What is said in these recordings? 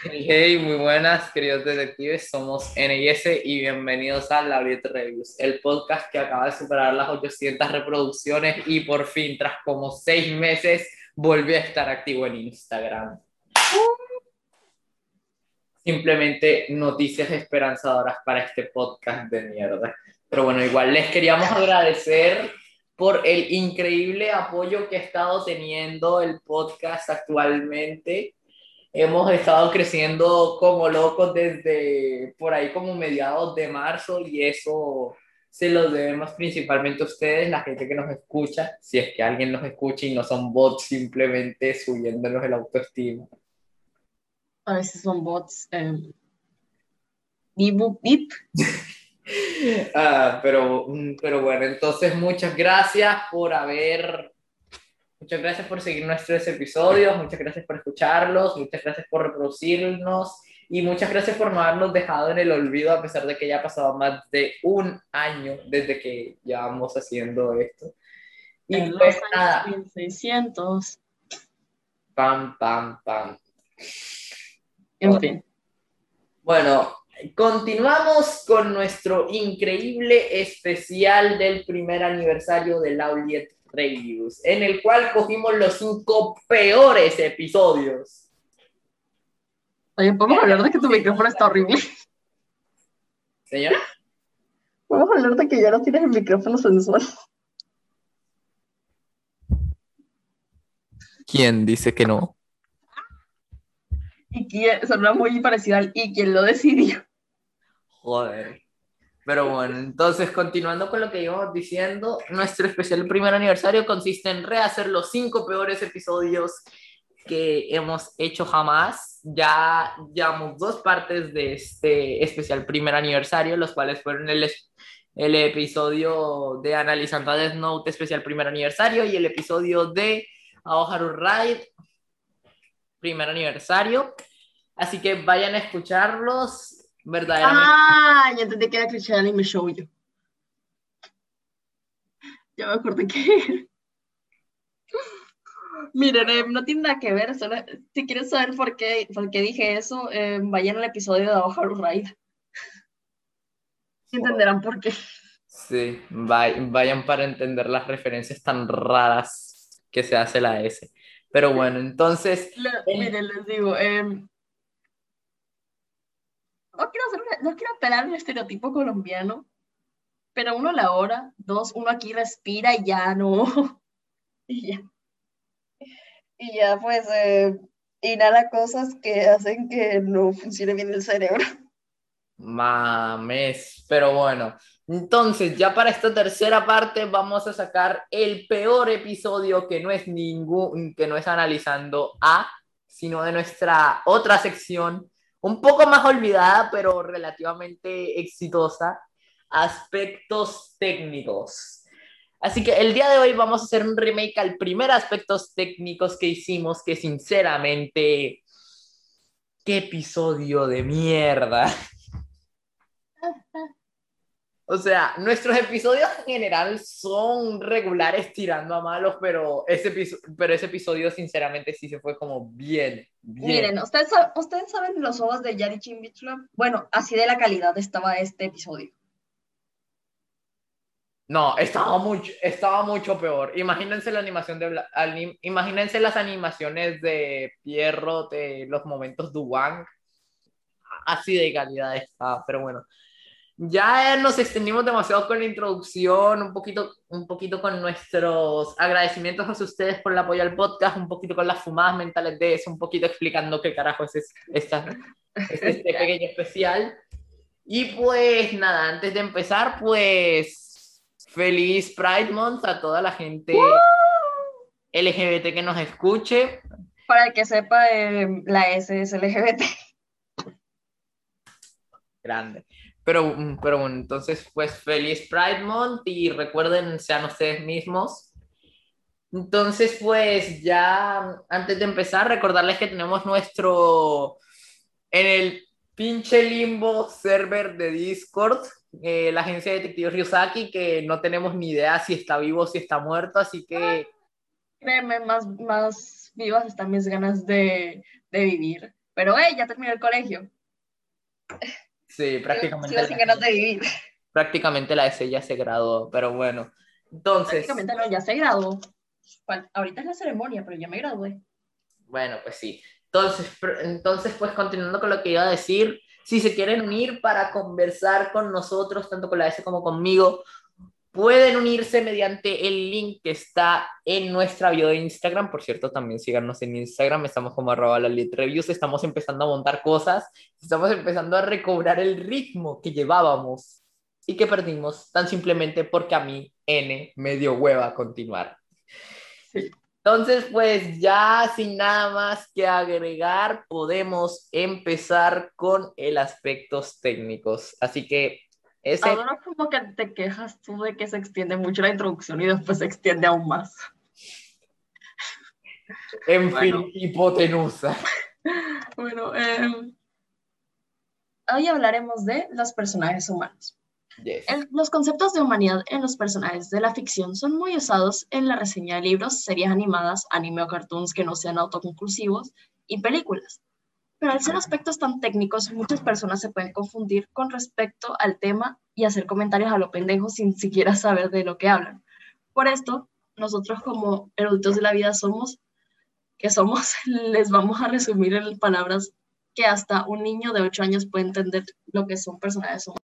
Hey, muy buenas, queridos detectives. Somos NIS y bienvenidos a La Reviews, el podcast que acaba de superar las 800 reproducciones y por fin, tras como seis meses, volvió a estar activo en Instagram. Simplemente noticias esperanzadoras para este podcast de mierda. Pero bueno, igual les queríamos agradecer por el increíble apoyo que ha estado teniendo el podcast actualmente hemos estado creciendo como locos desde por ahí como mediados de marzo y eso se lo debemos principalmente a ustedes, la gente que nos escucha, si es que alguien nos escucha y no son bots simplemente subiéndonos el autoestima. A veces son bots. Eh, bip, ah, pero, pero bueno, entonces muchas gracias por haber Muchas gracias por seguir nuestros episodios, muchas gracias por escucharlos, muchas gracias por reproducirnos y muchas gracias por no habernos dejado en el olvido a pesar de que ya ha pasado más de un año desde que llevamos haciendo esto. Y en pues los nada. 1600. Pam, pam, pam. En fin. Bueno, continuamos con nuestro increíble especial del primer aniversario de Lauliet Reviews, en el cual cogimos los cinco peores episodios. Oye, ¿podemos hablar de que tu micrófono está horrible? ¿Señora? ¿Podemos hablar de que ya no tienes el micrófono sensual? ¿Quién dice que no? Y quién, suena muy parecido al y quién lo decidió. Joder. Pero bueno, entonces continuando con lo que íbamos diciendo, nuestro especial primer aniversario consiste en rehacer los cinco peores episodios que hemos hecho jamás. Ya llevamos dos partes de este especial primer aniversario, los cuales fueron el, el episodio de Analizando a Death Note especial primer aniversario y el episodio de Aoharu Ride primer aniversario. Así que vayan a escucharlos verdaderamente. Ah, ya entendí que era Christian Anime Show yo. Ya me acordé que Miren, eh, no tiene nada que ver, solo, si quieres saber por qué, por qué dije eso, eh, vayan al episodio de Oharu Raid. entenderán por qué. Sí, vayan para entender las referencias tan raras que se hace la S. Pero bueno, entonces... miren, les digo, eh, no quiero, no quiero apelar un estereotipo colombiano, pero uno a la hora, dos, uno aquí respira y ya no. y ya. Y ya pues eh, inhala cosas que hacen que no funcione bien el cerebro. Mames, pero bueno. Entonces, ya para esta tercera parte vamos a sacar el peor episodio que no es ningún, que no es analizando A, sino de nuestra otra sección un poco más olvidada, pero relativamente exitosa, aspectos técnicos. Así que el día de hoy vamos a hacer un remake al primer aspectos técnicos que hicimos, que sinceramente, qué episodio de mierda. O sea, nuestros episodios en general son regulares tirando a malos, pero ese, pero ese episodio sinceramente sí se fue como bien, bien. Miren, ¿ustedes, ¿ustedes saben los ojos de Yari Bichula? Bueno, así de la calidad estaba este episodio. No, estaba mucho, estaba mucho peor. Imagínense la animación de imagínense las animaciones de Pierrot, de los momentos de Wang. Así de calidad estaba, pero bueno ya nos extendimos demasiado con la introducción, un poquito, un poquito con nuestros agradecimientos a ustedes por el apoyo al podcast, un poquito con las fumadas mentales de eso, un poquito explicando qué carajo es, esta, este pequeño especial. Y pues nada, antes de empezar, pues feliz Pride Month a toda la gente LGBT que nos escuche. Para el que sepa, eh, la S es LGBT. Grande. Pero, mm, pero bueno, entonces, pues feliz Pride Month y recuerden, sean ustedes mismos. Entonces, pues ya antes de empezar, recordarles que tenemos nuestro, en el pinche limbo server de Discord, eh, la agencia de detectives Ryusaki, que no tenemos ni idea si está vivo o si está muerto, así que... Créeme, más, más vivas están mis ganas de, de vivir Pero, hey, ya terminé el colegio. Sí, prácticamente. Sigo sin ganas de vivir. Prácticamente la S ya se graduó, pero bueno. Entonces. Prácticamente no, ya se graduó. Ahorita es la ceremonia, pero ya me gradué. Bueno, pues sí. Entonces, entonces, pues continuando con lo que iba a decir, si se quieren unir para conversar con nosotros, tanto con la S como conmigo, pueden unirse mediante el link que está en nuestra bio de Instagram. Por cierto, también síganos en Instagram, estamos como arroba la reviews, estamos empezando a montar cosas, estamos empezando a recobrar el ritmo que llevábamos y que perdimos tan simplemente porque a mí N me dio hueva continuar. Sí. Entonces, pues ya sin nada más que agregar, podemos empezar con el aspectos técnicos. Así que ese, Ahora como que te quejas tú de que se extiende mucho la introducción y después se extiende aún más. en bueno. fin, hipotenusa. Bueno, eh, hoy hablaremos de los personajes humanos. Yes. El- los conceptos de humanidad en los personajes de la ficción son muy usados en la reseña de libros, series animadas, anime o cartoons que no sean autoconclusivos y películas. Pero al ser aspectos tan técnicos, muchas personas se pueden confundir con respecto al tema y hacer comentarios a lo pendejo sin siquiera saber de lo que hablan. Por esto, nosotros como eruditos de la vida somos, que somos, les vamos a resumir en palabras que hasta un niño de 8 años puede entender lo que son personajes humanos.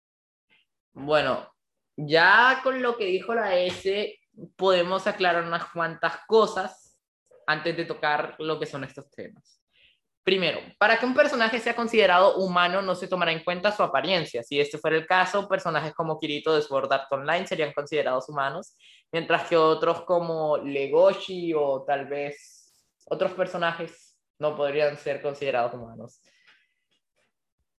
Bueno, ya con lo que dijo la S, podemos aclarar unas cuantas cosas antes de tocar lo que son estos temas. Primero, para que un personaje sea considerado humano no se tomará en cuenta su apariencia. Si este fuera el caso, personajes como Kirito de Sword Art Online serían considerados humanos, mientras que otros como Legoshi o tal vez otros personajes no podrían ser considerados humanos.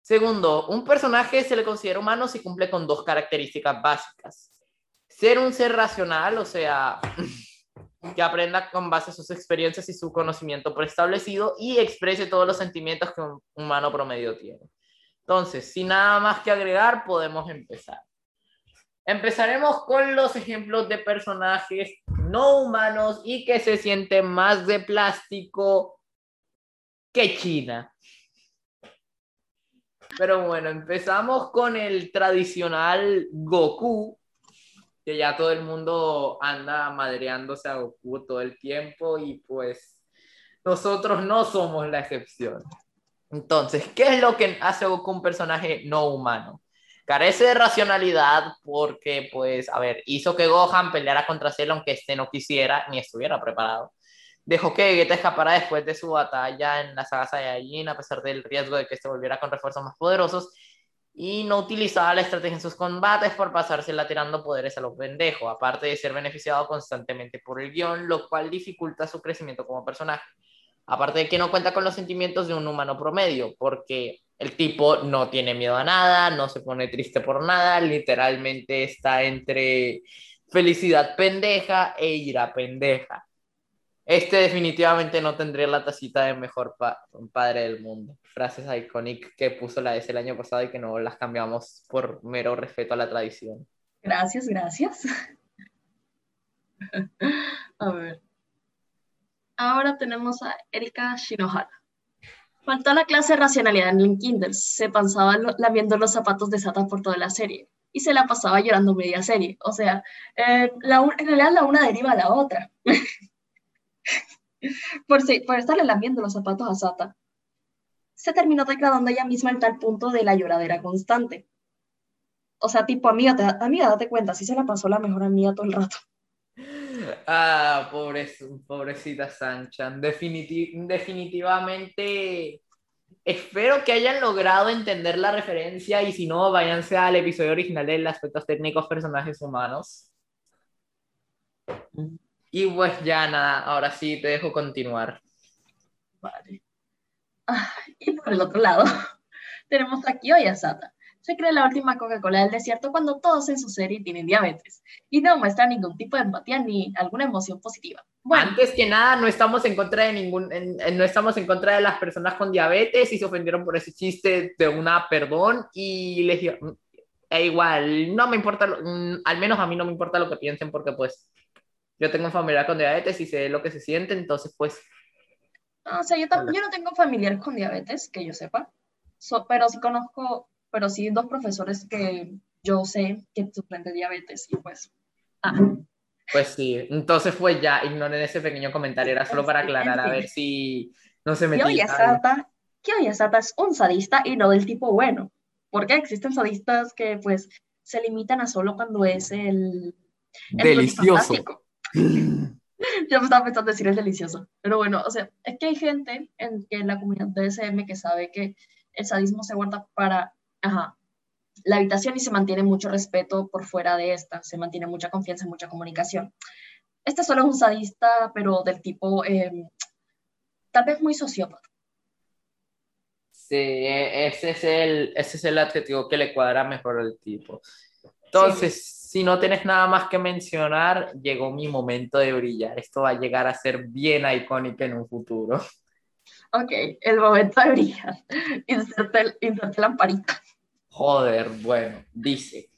Segundo, un personaje se le considera humano si cumple con dos características básicas. Ser un ser racional, o sea, que aprenda con base a sus experiencias y su conocimiento preestablecido y exprese todos los sentimientos que un humano promedio tiene. Entonces, sin nada más que agregar, podemos empezar. Empezaremos con los ejemplos de personajes no humanos y que se sienten más de plástico que China. Pero bueno, empezamos con el tradicional Goku, que ya todo el mundo anda madreándose a Goku todo el tiempo y pues nosotros no somos la excepción. Entonces, ¿qué es lo que hace Goku un personaje no humano? Carece de racionalidad porque, pues, a ver, hizo que Gohan peleara contra Cell aunque este no quisiera ni estuviera preparado. Dejó que Vegeta escapara después de su batalla en la saga Saiyajin a pesar del riesgo de que este volviera con refuerzos más poderosos y no utilizaba la estrategia en sus combates por pasársela tirando poderes a los pendejos, aparte de ser beneficiado constantemente por el guion, lo cual dificulta su crecimiento como personaje. Aparte de que no cuenta con los sentimientos de un humano promedio, porque el tipo no tiene miedo a nada, no se pone triste por nada, literalmente está entre felicidad pendeja e ira pendeja. Este definitivamente no tendría la tacita de mejor pa padre del mundo. Frases icónicas que puso la S el año pasado y que no las cambiamos por mero respeto a la tradición. Gracias, gracias. A ver. Ahora tenemos a Erika Shinohara. Faltó la clase de racionalidad en el kinder. Se pasaba lo- lamiendo los zapatos de Sata por toda la serie. Y se la pasaba llorando media serie. O sea, eh, la en realidad la una deriva a la otra. por, si- por estarle lamiendo los zapatos a Sata. Se terminó degradando ella misma en tal punto de la lloradera constante. O sea, tipo, amiga, te- amiga, date cuenta, sí se la pasó la mejor amiga todo el rato. Ah, pobre, pobrecita Sanchan. Definiti definitivamente espero que hayan logrado entender la referencia y si no, váyanse al episodio original de aspectos técnicos personajes humanos. Y pues ya nada, ahora sí te dejo continuar. Vale. Ah, y por el otro lado, tenemos a Kyo y a Sata. Se cree la última Coca-Cola del desierto cuando todos en su serie tienen diabetes y no muestran ningún tipo de empatía ni alguna emoción positiva. Bueno, Antes que nada, no estamos en contra de ningún, en- en- no estamos en contra de las personas con diabetes y se ofendieron por ese chiste de una perdón y les digo, "Mm, e igual, no me importa, lo- mm, al menos a mí no me importa lo que piensen porque pues yo tengo un familiar con diabetes y sé lo que se siente, entonces pues No, o sea, yo, yo no tengo familiares con diabetes, que yo sepa, pero sí conozco, pero sí dos profesores que yo sé que sufren de diabetes y pues... Ah. Pues sí, entonces pues ya ignoren ese pequeño comentario, era solo para aclarar a ver si no se metía. Kyoya es un sadista y no del tipo bueno, porque existen sadistas que pues se limitan a solo cuando es el... Delicioso. Yo me estaba pensando decir es delicioso, pero bueno, o sea, es que hay gente en, en la comunidad de SM que sabe que el sadismo se guarda para ajá, la habitación y se mantiene mucho respeto por fuera de esta, se mantiene mucha confianza, mucha comunicación. Este solo es un sadista, pero del tipo, em, tal vez muy sociópata. Sí, e, ese es, el, ese es el adjetivo que le cuadra mejor al tipo. Entonces, si no tienes nada más que mencionar, llegó mi momento de brillar. Esto va a llegar a ser bien icónico en un futuro. Ok, el momento de brillar. Inserte, lamparita. Joder, bueno, dice.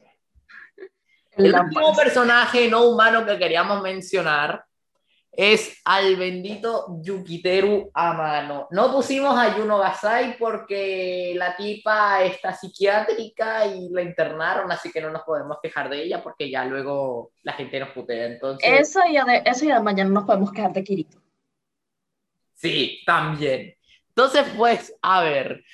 El, último personaje no humano que queríamos mencionar es al bendito Yukiteru Amano. No pusimos a Yuno Gasai porque la tipa está psiquiátrica y la internaron, así que no nos podemos quejar de ella porque ya luego la gente nos putea. Entonces... Eso y, de, eso y además ya no nos podemos quejar de Kirito. Sí, también. Entonces, pues, a ver,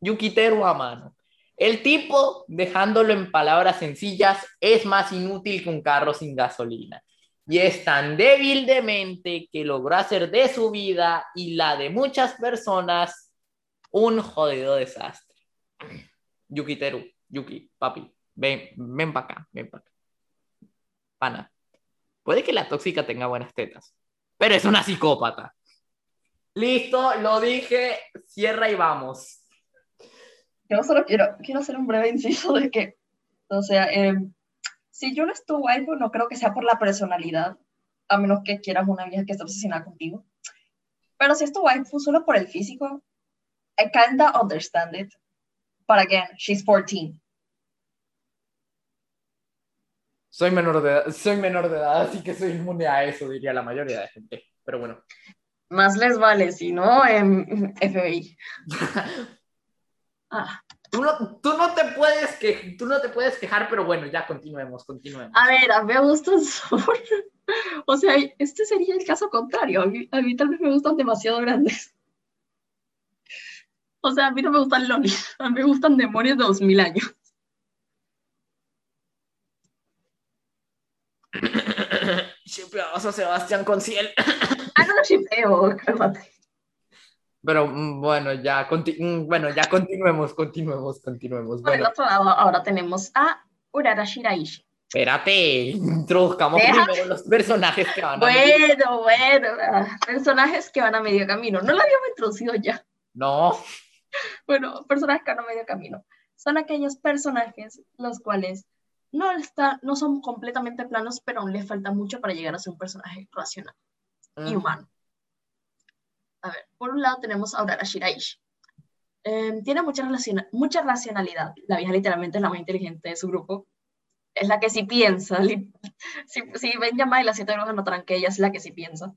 Yukiteru Amano. El tipo, dejándolo en palabras sencillas, es más inútil que un carro sin gasolina. Y es tan débil de que logró hacer de su vida y la de muchas personas un jodido desastre. Yukiteru, Yuki, papi, ven, ven para acá, ven para acá. Pana, puede que la tóxica tenga buenas tetas, pero es una psicópata. Listo, lo dije, cierra y vamos. Yo solo quiero, quiero hacer un breve inciso de que, o sea, eh, si yo no estuve ahí, pues no creo que sea por la personalidad, a menos que quieras una vieja que esté obsesionada contigo. Pero si estuvo ahí, fue solo por el físico. I kinda understand it. But again, she's 14. Soy menor de edad, soy menor de edad, así que soy inmune a eso, diría la mayoría de gente. Pero bueno. Más les vale, si no, en FBI. Ah. Tú no, tú no, te puedes que, tú no te puedes quejar, pero bueno, ya continuemos, continuemos. A ver, a mí me gustan O sea, este sería el caso contrario. A mí, a mí, tal vez me gustan demasiado grandes. O sea, a mí no me gustan lolis, a mí me gustan demonios de 2000 años. Shipeamos a Sebastián con ciel. ah, no lo shipeo, cálmate. Pero mm, bueno, ya, mm, bueno, ya continuemos, continuemos, continuemos. Por el otro lado, ahora tenemos a Urara Shiraishi. Espérate, introduzcamos primero los personajes que van a Bueno, bueno, ah, personajes que van a medio camino. No lo habíamos introducido ya. No. Bueno, personajes que van a medio camino. Son aquellos personajes los cuales no, está, no son completamente planos, pero aún les falta mucho para llegar a ser un personaje racional y humano. A ver, por un lado tenemos a Aurora Shiraishi. Em, tiene mucha, mucha racionalidad. La vieja literalmente es la más inteligente de su grupo. Es la que sí piensa. Si, si ven llamada y las siete brujas notarán que ella es la que sí piensa.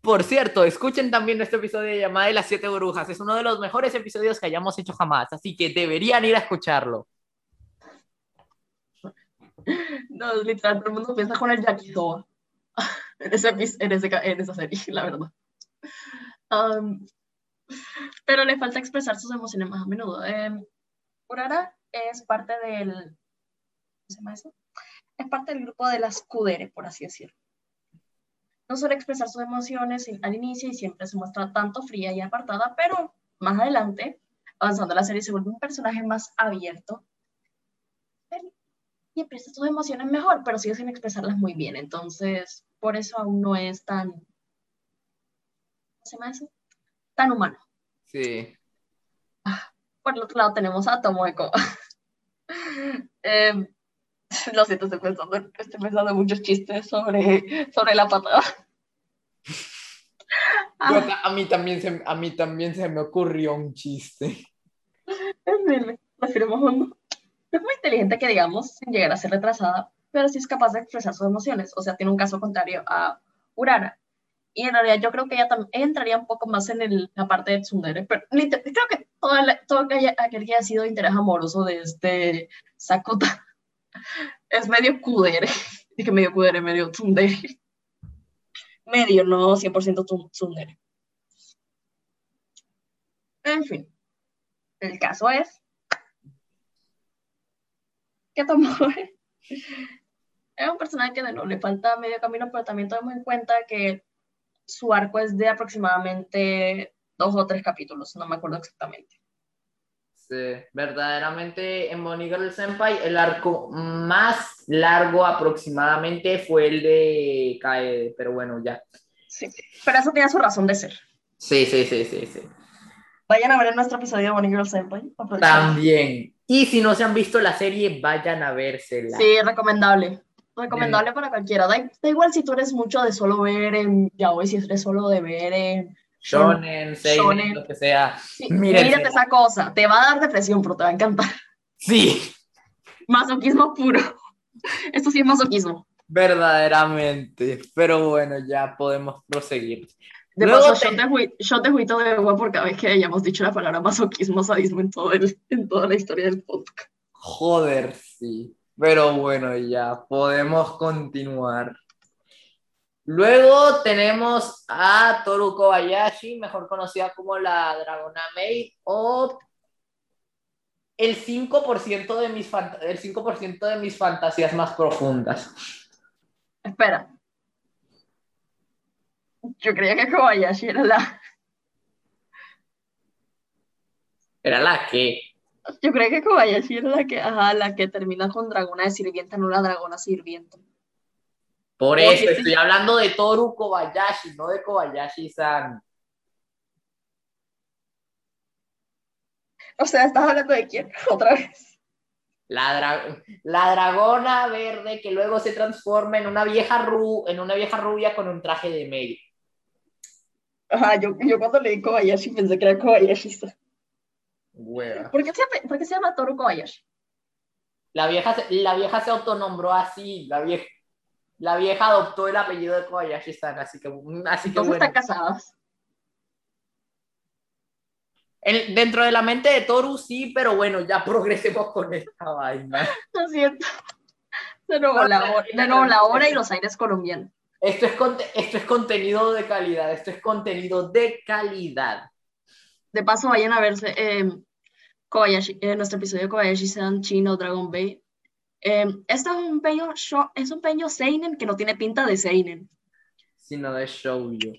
Por cierto, escuchen también este episodio de Llamada de las Siete Brujas. Es uno de los mejores episodios que hayamos hecho jamás, así que deberían ir a escucharlo. No, literal, todo el mundo piensa con el Yakisoa en, ese, en, ese, en esa serie, la verdad pero le falta expresar sus emociones más a menudo. Eh, Urara es parte del. ¿Cómo se llama eso? Es parte del grupo de las Kudere, por así decirlo. No suele expresar sus emociones al inicio y siempre se muestra tanto fría y apartada, pero más adelante, avanzando la serie, se vuelve un personaje más abierto y expresa sus emociones mejor, pero sigue sin expresarlas muy bien. Entonces, por eso aún no es tan se llama eso? Tan humano. Sí. Ah, por el otro lado tenemos a Tomoeko. eh, lo siento, estoy pensando, estoy pensando muchos chistes sobre, sobre la patada. A, mí también se, a mí también se me ocurrió un chiste. No es muy inteligente que digamos, sin llegar a ser retrasada, pero sí es capaz de expresar sus emociones. O sea, tiene un caso contrario a Urana, Y en realidad yo creo que ella, también entraría un poco más en el, la parte de tsundere, pero creo que todo, todo aquel que haya sido interés amoroso de este Sakota es medio kudere. Dije medio kudere, medio tsundere. Medio, no 100% tsundere. En fin, el caso es que Tomoe es un personaje que de no le falta medio camino, pero también tomemos en cuenta que su arco es de aproximadamente dos o tres capítulos, no me acuerdo exactamente. Sí, verdaderamente en Bonnie Girl Senpai el arco más largo aproximadamente fue el de Kaede, pero bueno, ya. Sí, pero eso tiene su razón de ser. Sí, sí, sí, sí, sí. Vayan a ver nuestro episodio de Bonnie Girl Senpai. También. Y si no se han visto la serie, vayan a vérsela. Sí, recomendable. Recomendable para cualquiera. Da, igual si tú eres mucho de solo ver en yaoi, si eres solo de ver en shonen, seinen, lo que sea. mírate esa cosa. Te va a dar depresión, pero te va a encantar. Sí. Masoquismo puro. Esto sí es masoquismo. Verdaderamente. Pero bueno, ya podemos proseguir. De paso, yo, te... juito de agua por cada vez que hayamos dicho la palabra masoquismo, sadismo en, todo el, en toda la historia del podcast. Joder, sí. Pero bueno, ya podemos continuar. Luego tenemos a Toru Kobayashi, mejor conocida como la Dragona Maid, o el 5%, de mis el 5 de mis fantasías más profundas. Espera, yo creía que Kobayashi era la. ¿Era la que? Yo creía que Kobayashi era la que, ajá, la que termina con dragona de sirvienta, no la dragona sirvienta. Por eso estoy hablando de Toru Kobayashi, no de Kobayashi-san. O sea, ¿estás hablando de quién? Otra vez. La, la, dragona verde que luego se transforma en una vieja ru en una vieja rubia con un traje de maid. Ajá, yo, yo cuando leí Kobayashi pensé que era ¿Por qué, se, ¿Por qué se llama Toru Kobayashi? La vieja, la vieja se autonombró así, la vieja, la vieja adoptó el apellido de Kobayashi-san, así que, así que bueno. están casadas. dentro de la mente de Toru sí, pero bueno, ya progresemos con esta vaina. Lo siento. De nuevo, la hora, de nuevo la hora y los aires colombianos. Esto es, esto es contenido de calidad, esto es contenido de calidad. De paso, vayan a verse eh, Kobayashi, eh, nuestro episodio de Kobayashi-san Chino Dragon Bait. Eh, esto es un peño es un peño Seinen que no tiene pinta de Seinen. Sino de Shoujo.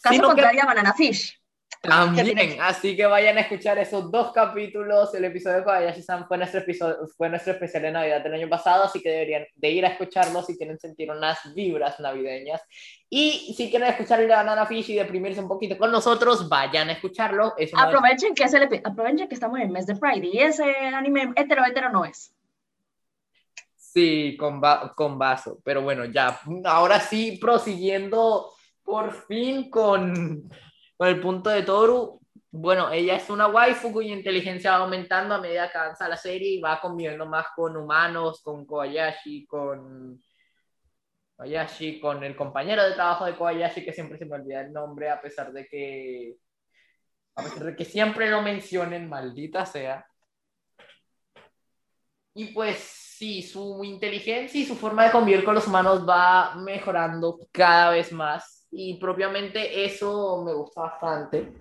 Caso contrario a Banana Fish. También, así que vayan a escuchar esos dos capítulos. El episodio de Kobayashi-san fue nuestro, episodio, fue nuestro especial de Navidad del año pasado, así que deberían de ir a escucharlo si quieren sentir unas vibras navideñas. Y si quieren escuchar el de Banana Fish y deprimirse un poquito con nosotros, vayan a escucharlo. aprovechen, que es el, aprovechen que estamos en el mes de Pride y ese anime hetero hetero no es. Sí, con, con vaso. Pero bueno, ya, ahora sí, prosiguiendo por fin con el punto de Toru, bueno, ella es una waifu cuya inteligencia va aumentando a medida que avanza la serie y va conviviendo más con humanos, con Kobayashi, con Kobayashi, con el compañero de trabajo de Kobayashi, que siempre se me olvida el nombre, a pesar de que, a pesar de que siempre lo mencionen, maldita sea. Y pues sí, su inteligencia y su forma de convivir con los humanos va mejorando cada vez más y propiamente eso me gusta bastante.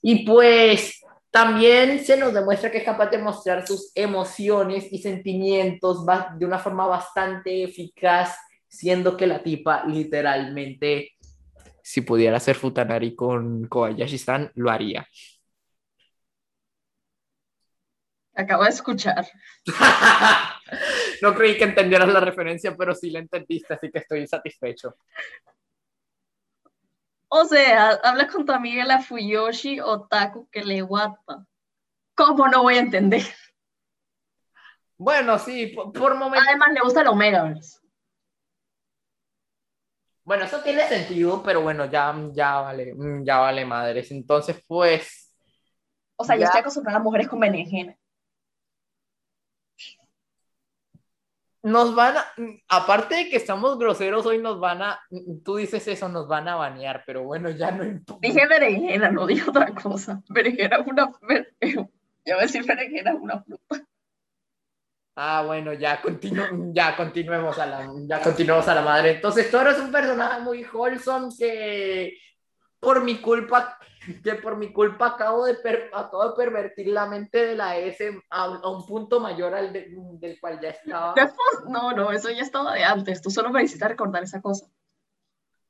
Y pues también se nos demuestra que es capaz de mostrar sus emociones y sentimientos de una forma bastante eficaz, siendo que la tipa literalmente, si pudiera hacer Futanari con Kobayashi-san, lo haría. Acabo de escuchar. no creí que entendieras la referencia, pero sí la entendiste, así que estoy satisfecho. O sea, habla con tu amiga la Fuyoshi Otaku que le guapa. ¿Cómo no voy a entender? Bueno, sí, por, momentos. Además, le gusta los Omegaverse. Bueno, eso tiene sentido, pero bueno, ya, ya vale, ya vale madres. Entonces, pues. O sea, yo estoy acostumbrada a mujeres con berenjena. Nos van a, aparte de que estamos groseros hoy, nos van a, tú dices eso, nos van a banear, pero bueno, ya no importa. Dije berenjena, no dije otra cosa. Berenjena es una, ya voy a decir berenjena es una fruta. Ah, bueno, ya, continu ya continuemos a la, ya continuemos a la madre. Entonces, tú eres un personaje muy wholesome que por mi culpa que por mi culpa acabo de, acabo de pervertir la mente de la S a, un punto mayor al del cual ya estaba. No, no, eso ya estaba de antes. Tú solo necesitas recordar esa cosa.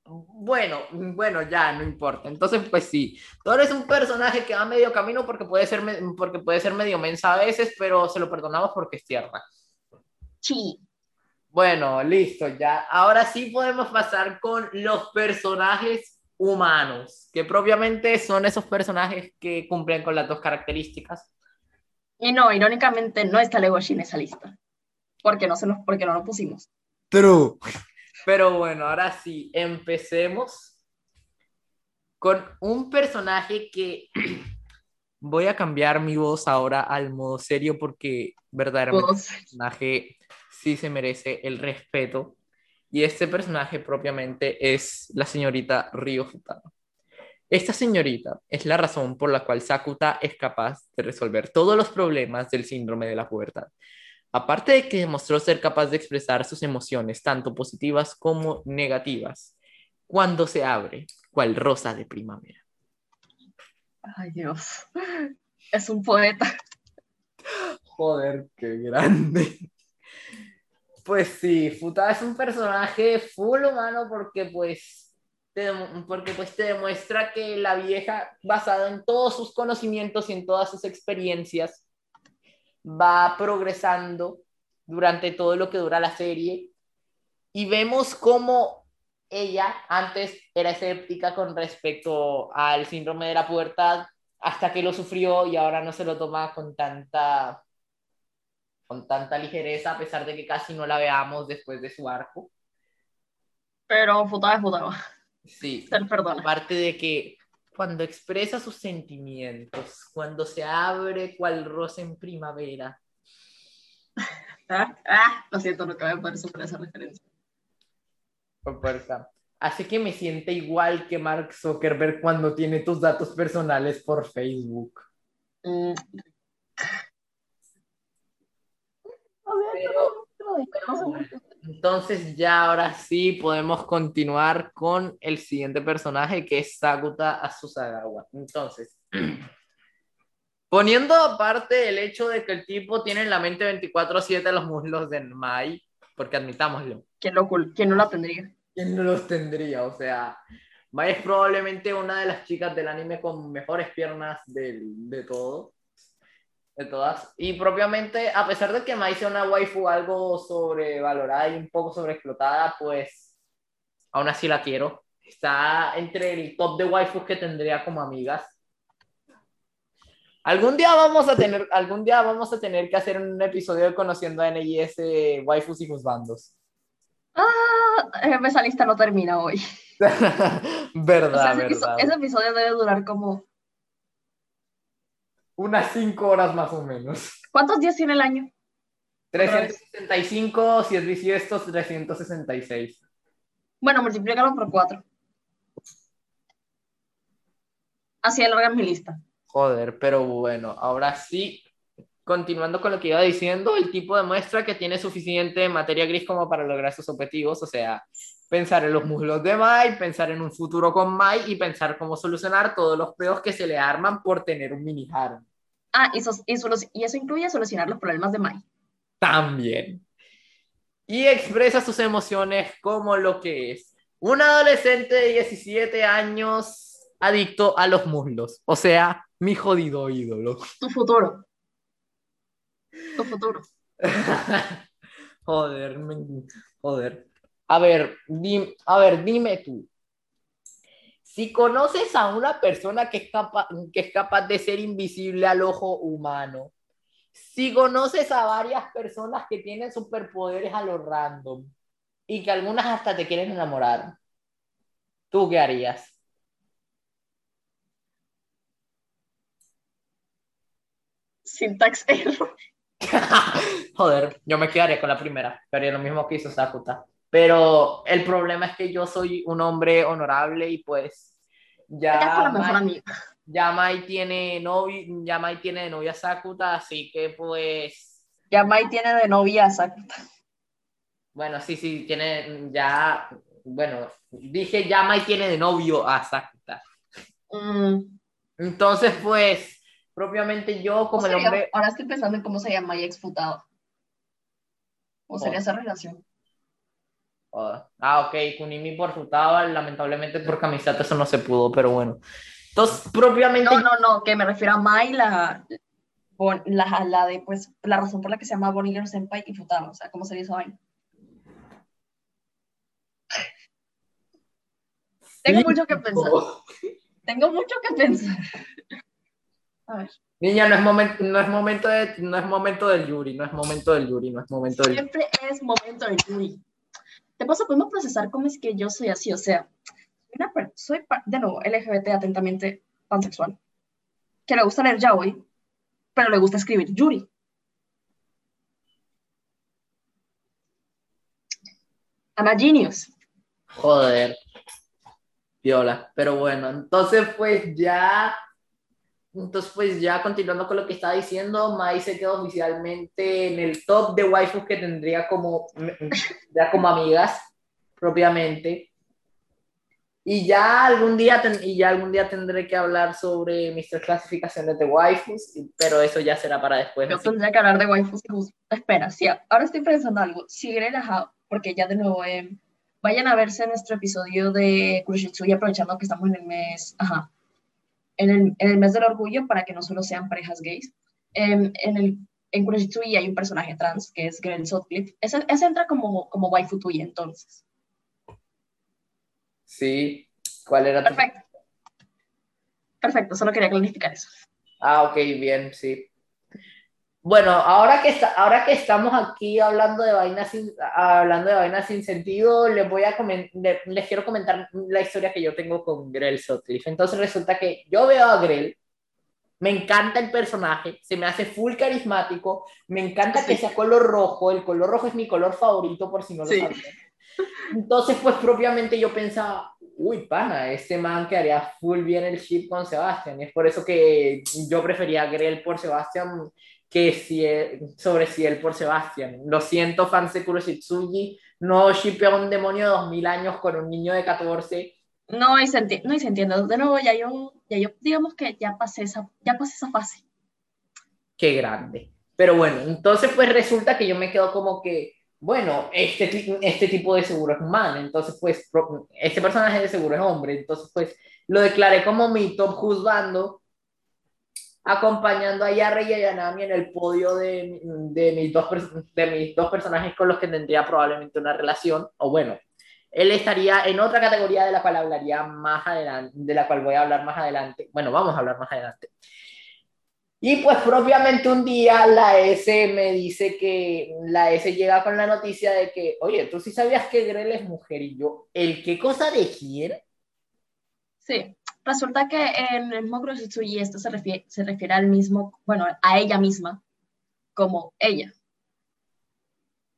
Bueno, bueno, ya, no importa. Entonces, pues sí, tú eres un personaje que va medio camino porque puede ser, porque puede ser medio mensa a veces, pero se lo perdonamos porque es tierra. Sí. Bueno, listo, ya. Ahora sí podemos pasar con los personajes humanos, que propiamente son esos personajes que cumplen con las dos características. Y no, irónicamente no está Legoshi en esa lista, porque no, se nos, porque no lo pusimos. True. Pero bueno, ahora sí, empecemos con un personaje que voy a cambiar mi voz ahora al modo serio porque verdaderamente el personaje sí se merece el respeto y este personaje propiamente es la señorita Ryo Futano. Esta señorita es la razón por la cual Sakuta es capaz de resolver todos los problemas del síndrome de la pubertad. Aparte de que demostró ser capaz de expresar sus emociones, tanto positivas como negativas, cuando se abre, cual rosa de primavera. Ay Dios, es un poeta. Joder, qué grande. Pues sí, Futa es un personaje full humano porque pues, te, porque pues te demuestra que la vieja, basada en todos sus conocimientos y en todas sus experiencias, va progresando durante todo lo que dura la serie. Y vemos cómo ella antes era escéptica con respecto al síndrome de la pubertad hasta que lo sufrió y ahora no se lo toma con tanta con tanta ligereza, a pesar de que casi no la veamos después de su arco. Pero puta es puta. Sí. perdona. Aparte de que cuando expresa sus sentimientos, cuando se abre cual rosa en primavera. Ah, ah, lo siento, no acabo de poder superar esa referencia. Por fuerza. Así que me siente igual que Mark Zuckerberg cuando tiene tus datos personales por Facebook. Mm. Entonces ya ahora sí podemos continuar con el siguiente personaje que es Sakuta Asusagawa. Entonces, poniendo aparte el hecho de que el tipo tiene en la mente 24/7 los muslos de Mai, porque admitámoslo. ¿Quién, lo, ¿Quién no la tendría? ¿Quién no los tendría? O sea, Mai es probablemente una de las chicas del anime con mejores piernas de, de todo de todas. Y propiamente, a pesar de que Mai sea una waifu algo sobrevalorada y un poco sobreexplotada, pues aún así la quiero. Está entre el top de waifus que tendría como amigas. Algún día vamos a tener, algún día vamos a tener que hacer un episodio de conociendo a NIS waifus y bandos Ah, esa lista no termina hoy. verdad, verdad. ese episodio debe durar como unas 5 horas más o menos. ¿Cuántos días tiene el año? 365, si es bisiesto, 366. Bueno, multiplícalo por 4. Así alarga mi lista. Joder, pero bueno, ahora sí, continuando con lo que iba diciendo, el tipo demuestra que tiene suficiente materia gris como para lograr sus objetivos, o sea, pensar en los muslos de Mai, pensar en un futuro con Mai y pensar cómo solucionar todos los peos que se le arman por tener un mini harem. Ah, y eso, y eso incluye solucionar los problemas de Mai. También. Y expresa sus emociones como lo que es un adolescente de 17 años adicto a los muslos, o sea, mi jodido ídolo. Tu futuro. Tu futuro. joder, joder. A ver, a ver, dime tú. Si conoces a una persona que es, capaz, que es capaz de ser invisible al ojo humano, si conoces a varias personas que tienen superpoderes a lo random y que algunas hasta te quieren enamorar, ¿tú qué harías? Syntax error. Joder, yo me quedaría con la primera, pero lo mismo que hizo Sakuta. Pero el problema es que yo soy un hombre honorable y pues ya Mai, ya Mai tiene novia, ya Mai tiene de novia a Sakuta, así que pues ya Mai tiene de novia a Sakuta. Bueno, sí, sí, tiene ya bueno, dije ya Mai tiene de novio a Sakuta. Mm. Entonces, pues propiamente yo como el hombre Ahora estoy pensando en cómo se llama y exfutado. ¿Cómo sería esa relación? Ah, ok, Kunimi por Futaba, lamentablemente por camiseta eso no se pudo, pero bueno. Entonces, propiamente... No, no, no, que me refiero a Mai, la, la, la, de, pues, la razón por la que se llama Bonnie Senpai y Futaba, o sea, ¿cómo sería esa vaina? Tengo mucho que pensar. Tengo mucho que pensar. A ver. Niña, no es momento, no es momento de, no es momento del Yuri, no es momento del Yuri, no es momento del Siempre es momento del Yuri te pasa, podemos procesar cómo es que yo soy así, o sea, soy, de nuevo, LGBT atentamente pansexual, que le gusta leer yaoi, pero le gusta escribir yuri. I'm genius. Joder. Viola. Pero bueno, entonces pues ya entonces, pues ya continuando con lo que estaba diciendo, Mai se quedó oficialmente en el top de waifus que tendría como, ya como amigas, propiamente. Y ya algún día, y ya algún día tendré que hablar sobre mis clasificaciones de waifus, pero eso ya será para después. Yo tendría que hablar de waifus. Espera, sí, ahora estoy pensando algo. Si relajado, porque ya de nuevo, eh, vayan a verse nuestro episodio de y aprovechando que estamos en el mes, ajá, en el, en el, mes del orgullo para que no solo sean parejas gays. en el, en Kuroshitsui hay un personaje trans que es Grell Sutcliffe. Ese, ese, entra como, como waifu tuya entonces. Sí. ¿Cuál era Perfecto. Perfecto, solo quería clarificar eso. Ah, ok, bien, sí. Bueno, ahora que, está, ahora que estamos aquí hablando de vainas sin, hablando de vainas sin sentido, les, voy a les, quiero comentar la historia que yo tengo con Grell Sutcliffe. Entonces resulta que yo veo a Grell, me encanta el personaje, se me hace full carismático, me encanta que sea color rojo, el color rojo es mi color favorito por si no lo sí. Entonces, pues propiamente yo pensaba, uy, pana, este man que haría full bien el ship con Sebastián. Y es por eso que yo prefería a Grell por Sebastián que si sobre Ciel por Sebastián. Lo siento, fans de Kuroshitsuji, no shipeo a un demonio de 2000 años con un niño de 14. No, y se, entiende, no, y se entiende. De nuevo, ya yo, ya yo, digamos que ya pasé esa, ya pasé esa fase. Qué grande. Pero bueno, entonces pues resulta que yo me quedo como que, bueno, este, este tipo de seguro es man, entonces pues este personaje de seguro es hombre, entonces pues lo declaré como mi top juzgando acompañando a Yarra y a Yanami en el podio de, de, mis dos, de mis dos personajes con los que tendría probablemente una relación, o bueno, él estaría en otra categoría de la cual hablaría más adelante, de la cual voy a hablar más adelante. Bueno, vamos a hablar más adelante. Y pues propiamente un día la S me dice que la S llega con la noticia de que, oye, tú sí sabías que Grell es mujer y yo, ¿el qué cosa de quién? Sí, resulta que en el mismo y esto se refiere, se refiere al mismo, bueno, a ella misma como ella.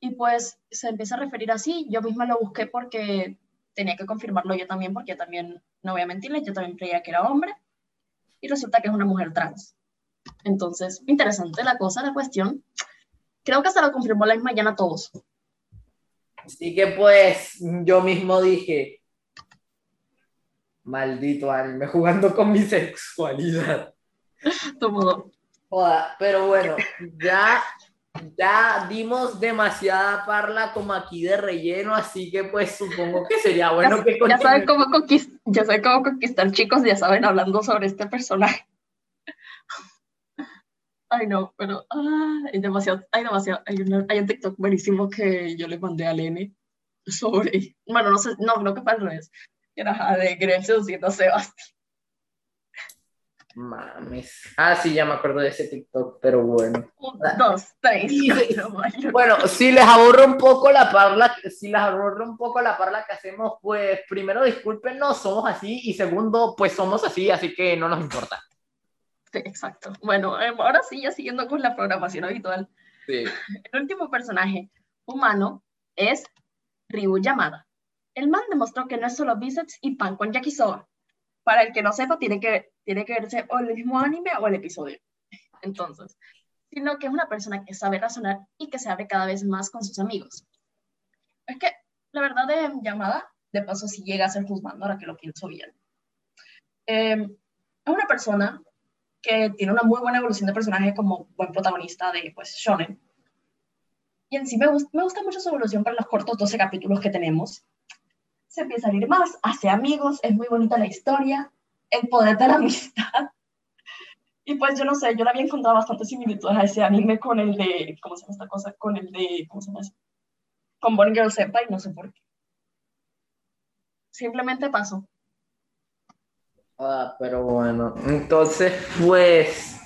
Y pues se empieza a referir así. Yo misma lo busqué porque tenía que confirmarlo yo también, porque yo también, no voy a mentirle, yo también creía que era hombre. Y resulta que es una mujer trans. Entonces, interesante la cosa, la cuestión. Creo que hasta lo confirmó la misma a todos. Así que pues yo mismo dije, Maldito anime, jugando con mi sexualidad. Todo. Joda, pero bueno, ya, ya dimos demasiada parla como aquí de relleno, así que pues supongo que sería bueno que ya saben cómo conquistar, ya saben cómo conquistar chicos, ya saben hablando sobre este personaje. Ay, no, pero ah, hay demasiado, hay demasiado, hay, hay un TikTok buenísimo que yo le mandé a Lene sobre, bueno, no sé, no, creo que fue al revés, era de a Sebastián. Mames. Ah, sí, ya me acuerdo de ese TikTok, pero bueno. dos, tres. bueno, si les aburro un poco la parla, si les aburro un poco la parla que hacemos, pues primero discúlpenos, somos así, y segundo, pues somos así, así que no nos importa. Sí, exacto. Bueno, em, ahora sí, ya siguiendo con la programación habitual. Sí. El último personaje humano es Ryu Yamada. El man demostró que no es solo bíceps y pan con yakisoba. Para el que no sepa, tiene que, tiene que verse o el mismo anime o el episodio. Entonces, sino que es una persona que sabe razonar y que se abre cada vez más con sus amigos. Es que la verdad de Yamada, de paso, si llega a ser juzgando, ahora que lo pienso bien. Eh, es una persona que tiene una muy buena evolución de personaje como buen protagonista de pues, Shonen. Y en sí me, me gusta mucho su evolución para los cortos 12 capítulos que tenemos. Se empieza a ir más, hace amigos, es muy bonita la historia, el poder de la amistad. Y pues yo no sé, yo la había encontrado bastante similitudes a ese anime con el de, ¿cómo se llama esta cosa? Con el de, ¿cómo se llama eso? Con Bonnie Girl Senpai, no sé por qué. Simplemente pasó. Ah, pero bueno, entonces pues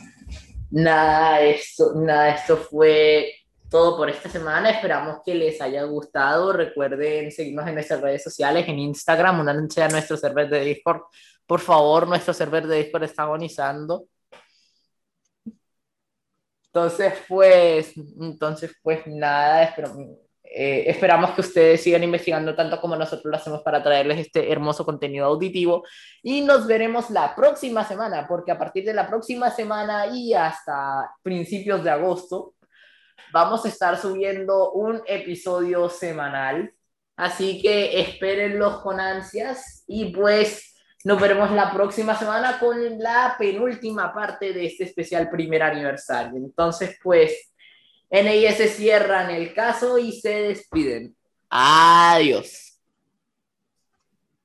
nada, esto, nada, esto fue todo por esta semana. Esperamos que les haya gustado. Recuerden seguirnos en nuestras redes sociales, en Instagram, unanse a nuestro server de Discord. Por favor, nuestro server de Discord está agonizando. Entonces, pues, entonces, pues nada, espero, eh, esperamos que ustedes sigan investigando tanto como nosotros lo hacemos para traerles este hermoso contenido auditivo y nos veremos la próxima semana, porque a partir de la próxima semana y hasta principios de agosto vamos a estar subiendo un episodio semanal, así que espérenlos con ansias y pues nos veremos la próxima semana con la penúltima parte de este especial primer aniversario. Entonces, pues NIS cierran el caso y se despiden. Adiós.